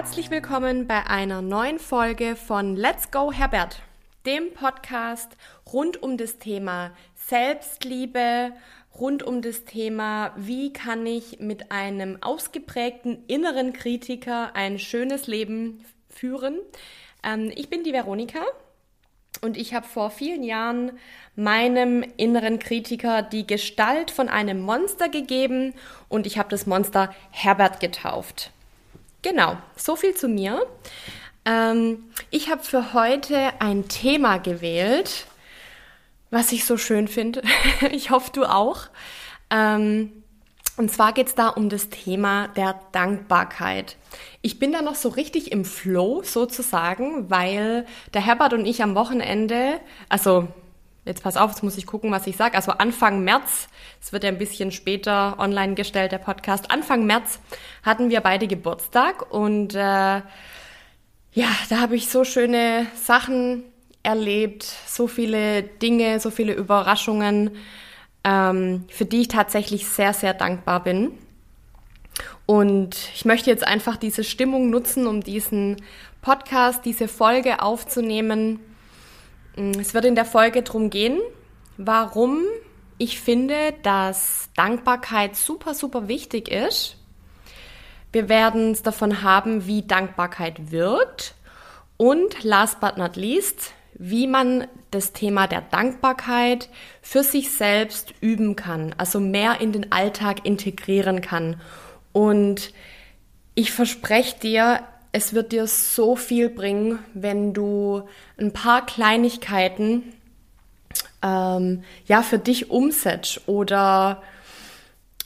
Herzlich willkommen bei einer neuen Folge von Let's Go Herbert, dem Podcast rund um das Thema Selbstliebe, rund um das Thema, wie kann ich mit einem ausgeprägten inneren Kritiker ein schönes Leben führen. Ähm, ich bin die Veronika und ich habe vor vielen Jahren meinem inneren Kritiker die Gestalt von einem Monster gegeben und ich habe das Monster Herbert getauft. Genau, so viel zu mir. Ähm, ich habe für heute ein Thema gewählt, was ich so schön finde. ich hoffe, du auch. Ähm, und zwar geht es da um das Thema der Dankbarkeit. Ich bin da noch so richtig im Flow sozusagen, weil der Herbert und ich am Wochenende, also jetzt pass auf, jetzt muss ich gucken, was ich sage. Also Anfang März, es wird ja ein bisschen später online gestellt, der Podcast. Anfang März hatten wir beide Geburtstag und äh, ja, da habe ich so schöne Sachen erlebt, so viele Dinge, so viele Überraschungen, ähm, für die ich tatsächlich sehr, sehr dankbar bin. Und ich möchte jetzt einfach diese Stimmung nutzen, um diesen Podcast, diese Folge aufzunehmen. Mm, es wird in der Folge darum gehen, warum ich finde, dass Dankbarkeit super, super wichtig ist. Wir werden es davon haben, wie Dankbarkeit wirkt. Und last but not least, wie man das Thema der Dankbarkeit für sich selbst üben kann, also mehr in den Alltag integrieren kann. Und ich verspreche dir, es wird dir so viel bringen, wenn du ein paar Kleinigkeiten ähm, ja für dich umsetzt oder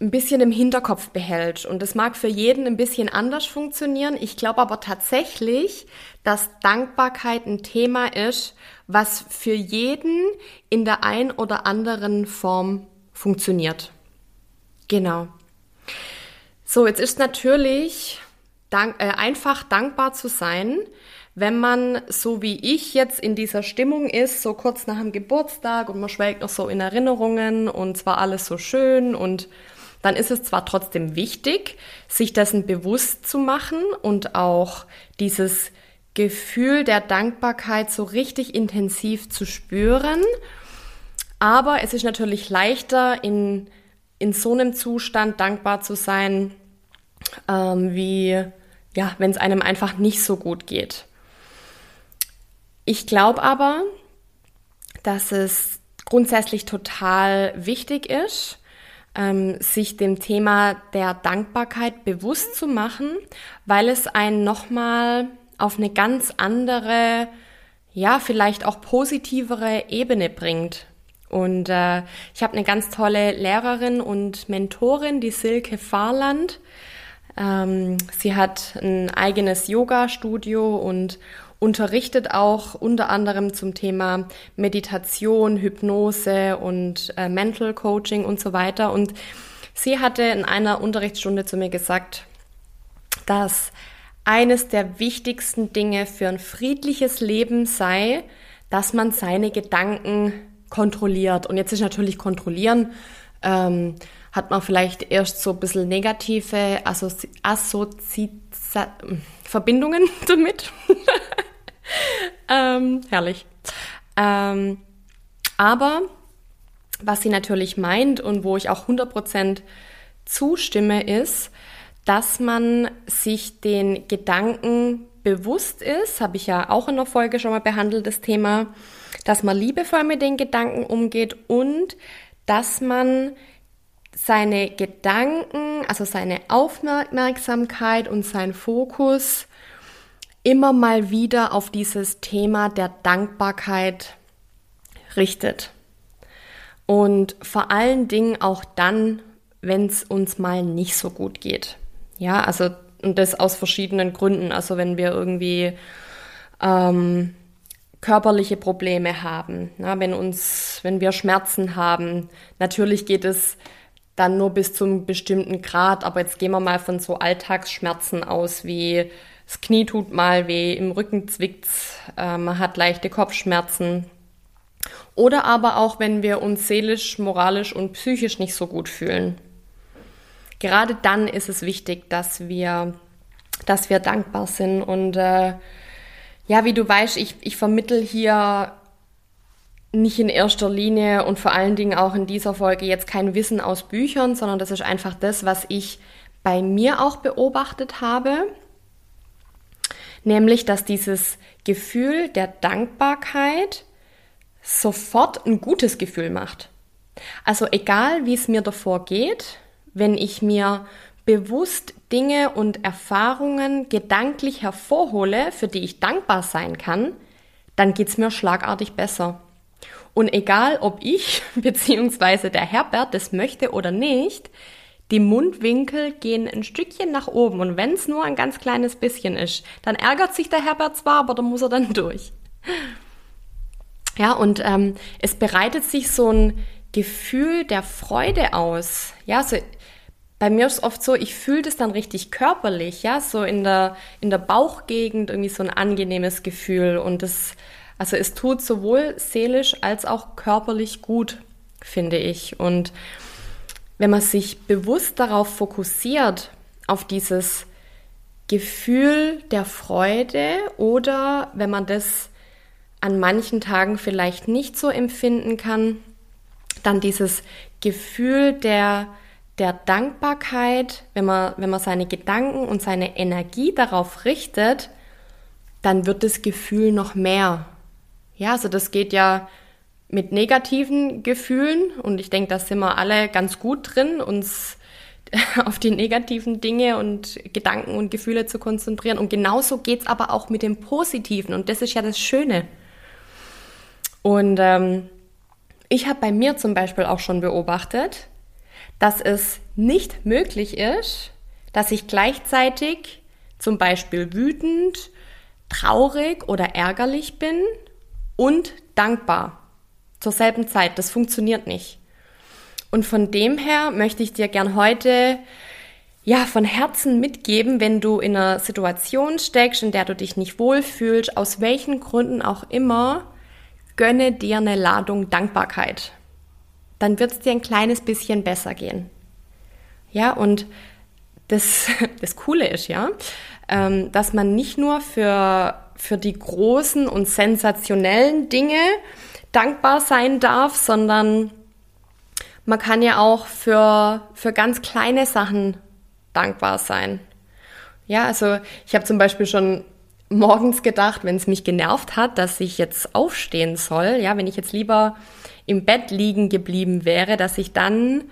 ein bisschen im Hinterkopf behält. Und das mag für jeden ein bisschen anders funktionieren. Ich glaube aber tatsächlich, dass Dankbarkeit ein Thema ist, was für jeden in der ein oder anderen Form funktioniert. Genau. So, jetzt ist natürlich dank, äh, einfach dankbar zu sein, wenn man so wie ich jetzt in dieser Stimmung ist, so kurz nach dem Geburtstag und man schwelgt noch so in Erinnerungen und zwar alles so schön und dann ist es zwar trotzdem wichtig, sich dessen bewusst zu machen und auch dieses Gefühl der Dankbarkeit so richtig intensiv zu spüren. Aber es ist natürlich leichter, in, in so einem Zustand dankbar zu sein, ähm, wie ja, wenn es einem einfach nicht so gut geht. Ich glaube aber, dass es grundsätzlich total wichtig ist, ähm, sich dem Thema der Dankbarkeit bewusst zu machen, weil es einen nochmal auf eine ganz andere, ja, vielleicht auch positivere Ebene bringt. Und äh, ich habe eine ganz tolle Lehrerin und Mentorin, die Silke Fahrland. Ähm, sie hat ein eigenes Yoga-Studio und unterrichtet auch unter anderem zum Thema Meditation, Hypnose und äh, Mental Coaching und so weiter. Und sie hatte in einer Unterrichtsstunde zu mir gesagt, dass eines der wichtigsten Dinge für ein friedliches Leben sei, dass man seine Gedanken kontrolliert. Und jetzt ist natürlich kontrollieren, ähm, hat man vielleicht erst so ein bisschen negative Assozi Assozi Verbindungen damit. ähm, herrlich. Ähm, aber was sie natürlich meint und wo ich auch 100% zustimme, ist, dass man sich den Gedanken bewusst ist, habe ich ja auch in der Folge schon mal behandelt, das Thema, dass man liebevoll mit den Gedanken umgeht und dass man seine Gedanken, also seine Aufmerksamkeit und sein Fokus immer mal wieder auf dieses Thema der Dankbarkeit richtet. Und vor allen Dingen auch dann, wenn es uns mal nicht so gut geht. Ja, also und das aus verschiedenen Gründen. Also wenn wir irgendwie ähm, körperliche Probleme haben, na, wenn uns, wenn wir Schmerzen haben, natürlich geht es dann nur bis zum bestimmten Grad, aber jetzt gehen wir mal von so Alltagsschmerzen aus, wie das Knie tut mal weh, im Rücken zwickt's, äh, man hat leichte Kopfschmerzen. Oder aber auch, wenn wir uns seelisch, moralisch und psychisch nicht so gut fühlen. Gerade dann ist es wichtig, dass wir dass wir dankbar sind. Und äh, ja, wie du weißt, ich, ich vermittel hier nicht in erster Linie und vor allen Dingen auch in dieser Folge jetzt kein Wissen aus Büchern, sondern das ist einfach das, was ich bei mir auch beobachtet habe. Nämlich, dass dieses Gefühl der Dankbarkeit sofort ein gutes Gefühl macht. Also egal, wie es mir davor geht, wenn ich mir bewusst Dinge und Erfahrungen gedanklich hervorhole, für die ich dankbar sein kann, dann geht es mir schlagartig besser. Und egal, ob ich bzw. der Herbert das möchte oder nicht, die Mundwinkel gehen ein Stückchen nach oben. Und wenn es nur ein ganz kleines bisschen ist, dann ärgert sich der Herbert zwar, aber da muss er dann durch. Ja, und ähm, es bereitet sich so ein Gefühl der Freude aus. Ja, so bei mir ist es oft so, ich fühle das dann richtig körperlich, ja, so in der, in der Bauchgegend irgendwie so ein angenehmes Gefühl und das also es tut sowohl seelisch als auch körperlich gut, finde ich. Und wenn man sich bewusst darauf fokussiert, auf dieses Gefühl der Freude oder wenn man das an manchen Tagen vielleicht nicht so empfinden kann, dann dieses Gefühl der, der Dankbarkeit, wenn man, wenn man seine Gedanken und seine Energie darauf richtet, dann wird das Gefühl noch mehr. Ja, also das geht ja mit negativen Gefühlen und ich denke, da sind wir alle ganz gut drin, uns auf die negativen Dinge und Gedanken und Gefühle zu konzentrieren. Und genauso geht's aber auch mit dem Positiven und das ist ja das Schöne. Und ähm, ich habe bei mir zum Beispiel auch schon beobachtet, dass es nicht möglich ist, dass ich gleichzeitig zum Beispiel wütend, traurig oder ärgerlich bin und dankbar zur selben Zeit. Das funktioniert nicht. Und von dem her möchte ich dir gern heute ja von Herzen mitgeben, wenn du in einer Situation steckst, in der du dich nicht wohlfühlst, aus welchen Gründen auch immer, gönne dir eine Ladung Dankbarkeit. Dann wird es dir ein kleines bisschen besser gehen. Ja, und das, das Coole ist ja, ähm, dass man nicht nur für für die großen und sensationellen Dinge dankbar sein darf, sondern man kann ja auch für, für ganz kleine Sachen dankbar sein. Ja, also ich habe zum Beispiel schon morgens gedacht, wenn es mich genervt hat, dass ich jetzt aufstehen soll, ja, wenn ich jetzt lieber im Bett liegen geblieben wäre, dass ich dann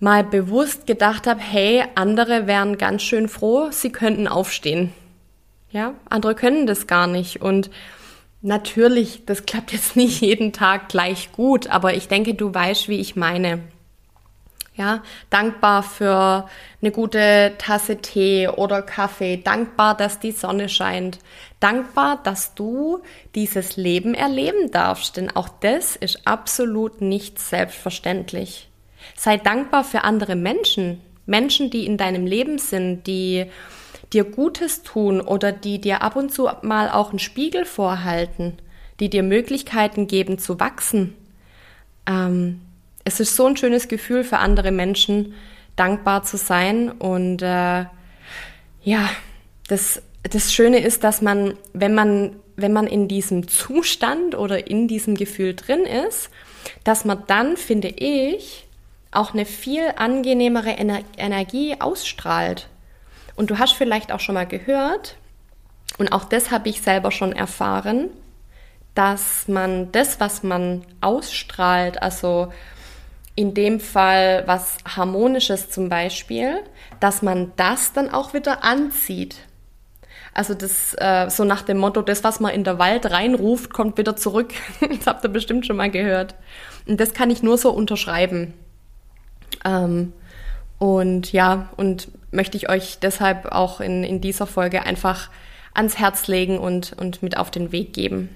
mal bewusst gedacht habe, hey, andere wären ganz schön froh, sie könnten aufstehen. Ja, andere können das gar nicht und natürlich, das klappt jetzt nicht jeden Tag gleich gut, aber ich denke, du weißt, wie ich meine. Ja, dankbar für eine gute Tasse Tee oder Kaffee, dankbar, dass die Sonne scheint, dankbar, dass du dieses Leben erleben darfst, denn auch das ist absolut nicht selbstverständlich. Sei dankbar für andere Menschen, Menschen, die in deinem Leben sind, die dir Gutes tun oder die dir ab und zu mal auch einen Spiegel vorhalten, die dir Möglichkeiten geben zu wachsen. Ähm, es ist so ein schönes Gefühl für andere Menschen, dankbar zu sein. Und äh, ja, das, das Schöne ist, dass man, wenn man, wenn man in diesem Zustand oder in diesem Gefühl drin ist, dass man dann, finde ich, auch eine viel angenehmere Ener Energie ausstrahlt. Und du hast vielleicht auch schon mal gehört, und auch das habe ich selber schon erfahren, dass man das, was man ausstrahlt, also in dem Fall was Harmonisches zum Beispiel, dass man das dann auch wieder anzieht. Also das äh, so nach dem Motto, das, was man in der Wald reinruft, kommt wieder zurück. das habt ihr bestimmt schon mal gehört. Und das kann ich nur so unterschreiben. Ähm, und ja, und möchte ich euch deshalb auch in, in dieser Folge einfach ans Herz legen und, und mit auf den Weg geben.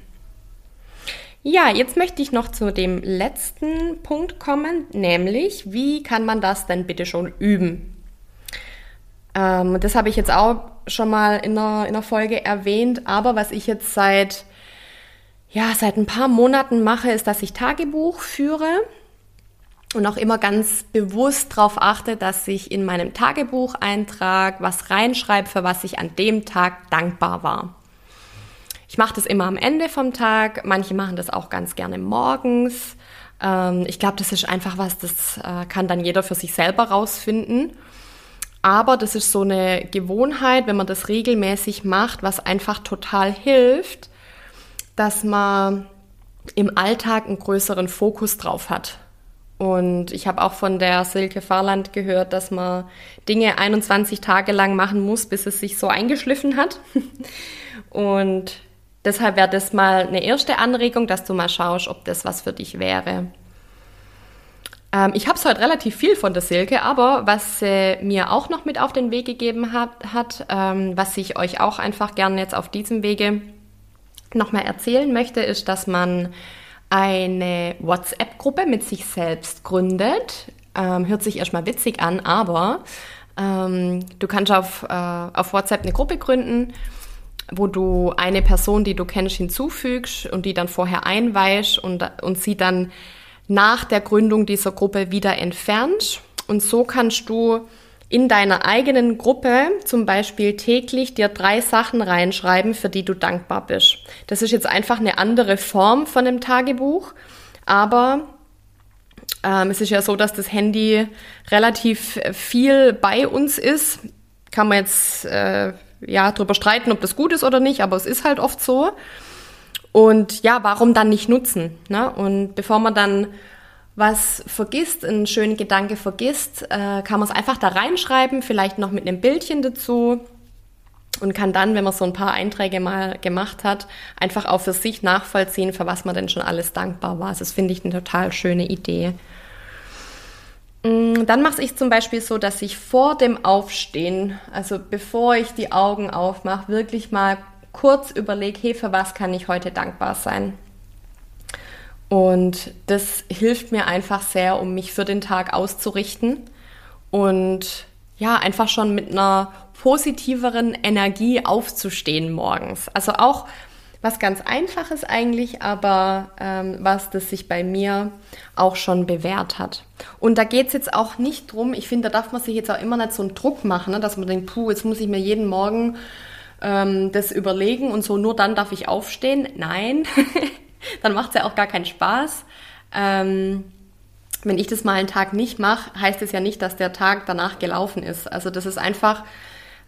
Ja, jetzt möchte ich noch zu dem letzten Punkt kommen, nämlich wie kann man das denn bitte schon üben? Ähm, das habe ich jetzt auch schon mal in einer, in einer Folge erwähnt, aber was ich jetzt seit, ja, seit ein paar Monaten mache, ist, dass ich Tagebuch führe und auch immer ganz bewusst darauf achte, dass ich in meinem Tagebuch eintrage, was reinschreibe, für was ich an dem Tag dankbar war. Ich mache das immer am Ende vom Tag, manche machen das auch ganz gerne morgens. Ähm, ich glaube, das ist einfach was, das äh, kann dann jeder für sich selber rausfinden. Aber das ist so eine Gewohnheit, wenn man das regelmäßig macht, was einfach total hilft, dass man im Alltag einen größeren Fokus drauf hat. Und ich habe auch von der Silke Fahrland gehört, dass man Dinge 21 Tage lang machen muss, bis es sich so eingeschliffen hat. Und deshalb wäre das mal eine erste Anregung, dass du mal schaust, ob das was für dich wäre. Ähm, ich habe es heute relativ viel von der Silke, aber was sie mir auch noch mit auf den Weg gegeben hat, hat ähm, was ich euch auch einfach gerne jetzt auf diesem Wege nochmal erzählen möchte, ist, dass man eine WhatsApp-Gruppe mit sich selbst gründet. Ähm, hört sich erstmal witzig an, aber ähm, du kannst auf, äh, auf WhatsApp eine Gruppe gründen, wo du eine Person, die du kennst, hinzufügst und die dann vorher einweist und, und sie dann nach der Gründung dieser Gruppe wieder entfernt. Und so kannst du in deiner eigenen Gruppe zum Beispiel täglich dir drei Sachen reinschreiben, für die du dankbar bist. Das ist jetzt einfach eine andere Form von einem Tagebuch, aber ähm, es ist ja so, dass das Handy relativ viel bei uns ist. Kann man jetzt äh, ja drüber streiten, ob das gut ist oder nicht, aber es ist halt oft so. Und ja, warum dann nicht nutzen? Ne? Und bevor man dann was vergisst, einen schönen Gedanke vergisst, äh, kann man es einfach da reinschreiben, vielleicht noch mit einem Bildchen dazu und kann dann, wenn man so ein paar Einträge mal gemacht hat, einfach auch für sich nachvollziehen, für was man denn schon alles dankbar war. Also das finde ich eine total schöne Idee. Mm, dann mache ich zum Beispiel so, dass ich vor dem Aufstehen, also bevor ich die Augen aufmache, wirklich mal kurz überlege, hey, für was kann ich heute dankbar sein? Und das hilft mir einfach sehr, um mich für den Tag auszurichten und ja, einfach schon mit einer positiveren Energie aufzustehen morgens. Also auch was ganz Einfaches eigentlich, aber ähm, was das sich bei mir auch schon bewährt hat. Und da geht es jetzt auch nicht drum, ich finde, da darf man sich jetzt auch immer nicht so einen Druck machen, ne, dass man denkt, puh, jetzt muss ich mir jeden Morgen ähm, das überlegen und so, nur dann darf ich aufstehen. Nein, dann macht es ja auch gar keinen Spaß. Ähm, wenn ich das mal einen Tag nicht mache, heißt es ja nicht, dass der Tag danach gelaufen ist. Also das ist einfach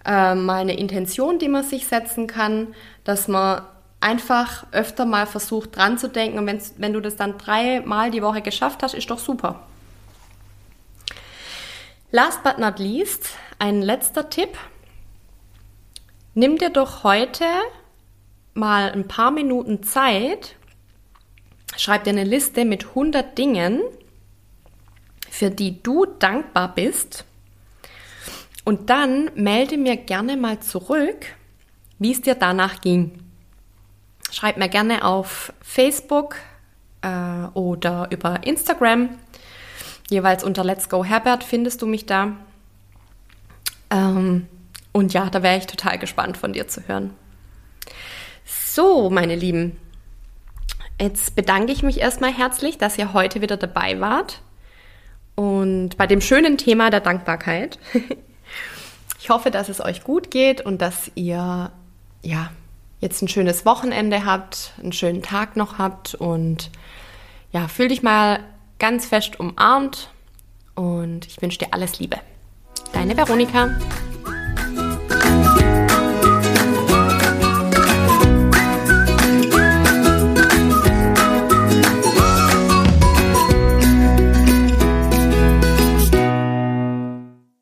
äh, mal eine Intention, die man sich setzen kann, dass man einfach öfter mal versucht dran zu denken und wenn du das dann dreimal die Woche geschafft hast, ist doch super. Last but not least, ein letzter Tipp. Nimm dir doch heute mal ein paar Minuten Zeit Schreib dir eine Liste mit 100 Dingen, für die du dankbar bist. Und dann melde mir gerne mal zurück, wie es dir danach ging. Schreib mir gerne auf Facebook äh, oder über Instagram. Jeweils unter Let's Go Herbert findest du mich da. Ähm, und ja, da wäre ich total gespannt von dir zu hören. So, meine Lieben, Jetzt bedanke ich mich erstmal herzlich, dass ihr heute wieder dabei wart und bei dem schönen Thema der Dankbarkeit. Ich hoffe, dass es euch gut geht und dass ihr ja jetzt ein schönes Wochenende habt, einen schönen Tag noch habt und ja, fühl dich mal ganz fest umarmt und ich wünsche dir alles Liebe. Deine Veronika.